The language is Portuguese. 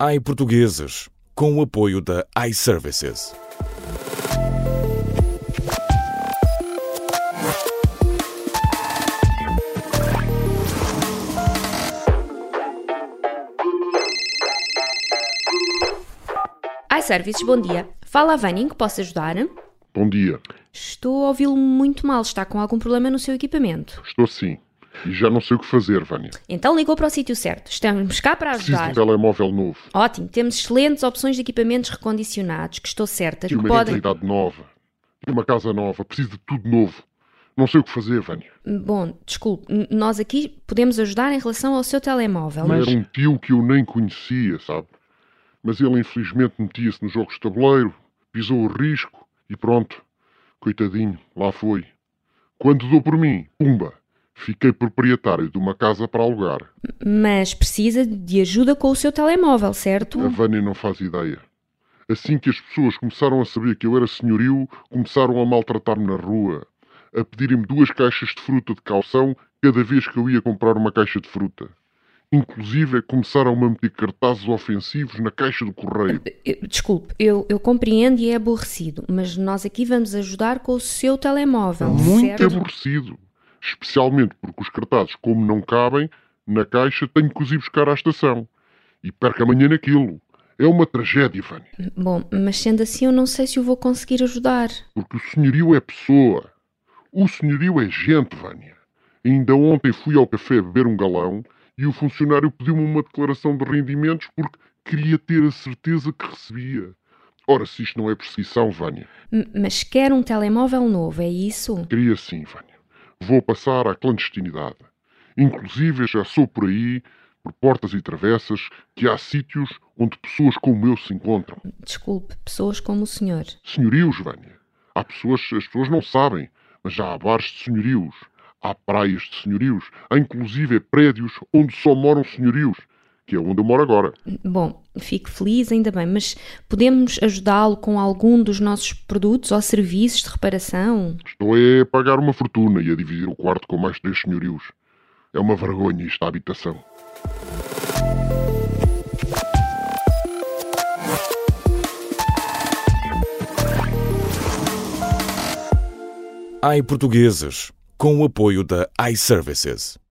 iPortugueses, com o apoio da iServices. iServices, bom dia. Fala a Vânia, em que posso ajudar? Bom dia. Estou a ouvi-lo muito mal. Está com algum problema no seu equipamento? Estou sim. E já não sei o que fazer, Vânia. Então ligou para o sítio certo. Estamos cá para Preciso de ajudar. um telemóvel novo. Ótimo, temos excelentes opções de equipamentos recondicionados que estou certa E que uma podem. identidade nova. E uma casa nova. Preciso de tudo novo. Não sei o que fazer, Vânia. Bom, desculpe, nós aqui podemos ajudar em relação ao seu telemóvel, mas. Era um tio que eu nem conhecia, sabe? Mas ele infelizmente metia-se nos jogos de tabuleiro, pisou o risco e pronto. Coitadinho, lá foi. Quando dou por mim, pumba, fiquei proprietário de uma casa para alugar. Mas precisa de ajuda com o seu telemóvel, certo? A Vânia não faz ideia. Assim que as pessoas começaram a saber que eu era senhorio, começaram a maltratar-me na rua, a pedirem-me duas caixas de fruta de calção cada vez que eu ia comprar uma caixa de fruta. Inclusive, começaram a meter cartazes ofensivos na caixa do correio. Eu- Desculpe, eu, eu compreendo e é aborrecido, mas nós aqui vamos ajudar com o seu telemóvel, Muito certo? aborrecido. Especialmente porque os cartazes, como não cabem, na caixa tenho que os ir buscar à estação. E perco amanhã naquilo. É uma tragédia, Vânia. Bom, mas sendo assim eu não sei se o vou conseguir ajudar. Porque o senhorio é pessoa. O senhorio é gente, Vânia. Ainda ontem fui ao café beber um galão e o funcionário pediu-me uma declaração de rendimentos porque queria ter a certeza que recebia. Ora, se isto não é perseguição, Vânia. M- Mas quer um telemóvel novo, é isso? Queria sim, Vânia. Vou passar à clandestinidade. Inclusive, já sou por aí, por portas e travessas, que há sítios onde pessoas como eu se encontram. Desculpe, pessoas como o senhor. Senhorios, Vânia. Há pessoas, as pessoas não sabem, mas já há bares de senhorios. Há praias de senhorios. Há inclusive prédios onde só moram senhorios, que é onde eu moro agora. Bom, fico feliz, ainda bem, mas podemos ajudá-lo com algum dos nossos produtos ou serviços de reparação? Estou é a pagar uma fortuna e a dividir o quarto com mais três senhorios. É uma vergonha isto, a habitação. iPortugueses, com o apoio da iServices.